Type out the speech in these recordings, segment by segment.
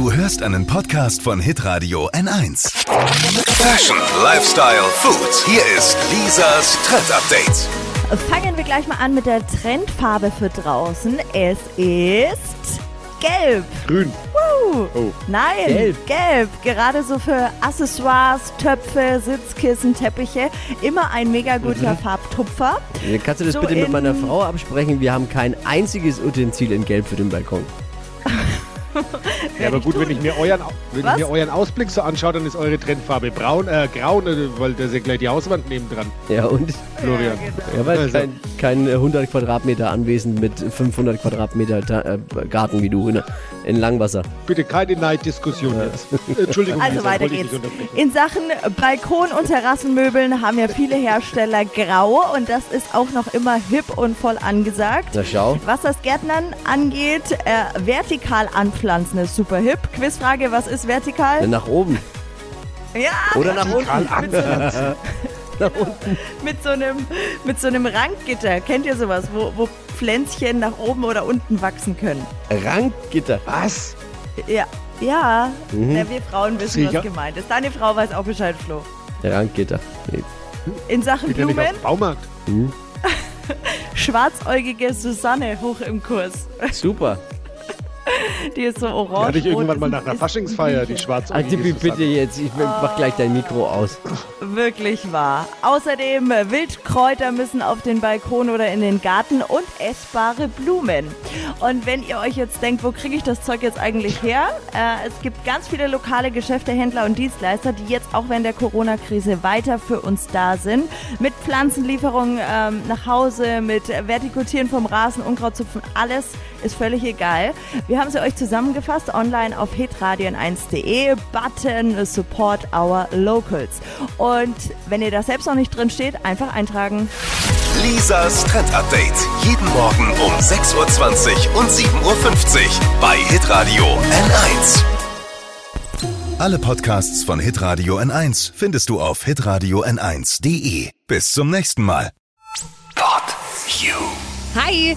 Du hörst einen Podcast von Hitradio N1. Fashion, Lifestyle, Food. Hier ist Lisas Trend Update. Fangen wir gleich mal an mit der Trendfarbe für draußen. Es ist gelb. Grün. Woo. Oh. Nein, Gelb. gelb. Gerade so für Accessoires, Töpfe, Sitzkissen, Teppiche. Immer ein mega guter Farbtupfer. Kannst du das So bitte mit in- meiner Frau absprechen? Wir haben kein einziges Utensil in Gelb für den Balkon. Ja, aber gut, wenn ich mir euren, wenn Was? ich mir euren Ausblick so anschaue, dann ist eure Trendfarbe braun, äh, grau, äh, weil da ist ja gleich die Hauswand nebendran, Ja, und? Florian. Ja, weil Also. kein, kein 100 Quadratmeter Anwesen mit 500 Quadratmeter Ta äh, Garten wie du in, in Langwasser. Bitte keine Neiddiskussion jetzt. Äh, Entschuldigung, Also weiter geht's. In Sachen Balkon- und Terrassenmöbeln haben ja viele Hersteller grau und das ist auch noch immer hip und voll angesagt. Na schau. Was das Gärtnern angeht, äh, vertikal anpflanzen ist super hip. Quizfrage, was ist vertikal? Nach oben. Ja, Oder nach unten. nach unten. mit so einem, mit so einem Ranggitter. Kennt ihr sowas, wo, wo Pflänzchen nach oben oder unten wachsen können? Ranggitter. Was? Ja, ja. Mhm. ja wir Frauen wissen, Sicher? was gemeint ist. Deine Frau weiß auch Bescheid, Flo. Ranggitter. In Sachen Blumen, Baumarkt. schwarzäugige Susanne hoch im Kurs. Super. Die ist so Die orange. hatte ich irgendwann mal nach einer Faschingsfeier, die schwarze Also bitte jetzt, ich mach gleich dein Mikro aus. Wirklich wahr. Außerdem äh, Wildkräuter müssen auf den Balkon oder in den Garten und essbare Blumen. Und wenn ihr euch jetzt denkt, wo kriege ich das Zeug jetzt eigentlich her? Äh, es gibt ganz viele lokale Geschäfte, Händler und Dienstleister, die jetzt auch während der Corona-Krise weiter für uns da sind. Mit Pflanzenlieferungen ähm, nach Hause, mit Vertikutieren vom Rasen, Unkrautzupfen, alles ist völlig egal. Wir haben euch zusammengefasst online auf hitradion1.de, Button Support Our Locals. Und wenn ihr da selbst noch nicht drin steht, einfach eintragen. Lisas Trend Update. Jeden Morgen um 6.20 Uhr und 7.50 Uhr bei Hitradio N1. Alle Podcasts von Hitradio N1 findest du auf hitradio n1.de. Bis zum nächsten Mal. Pod You. Hi,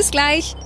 Bis gleich.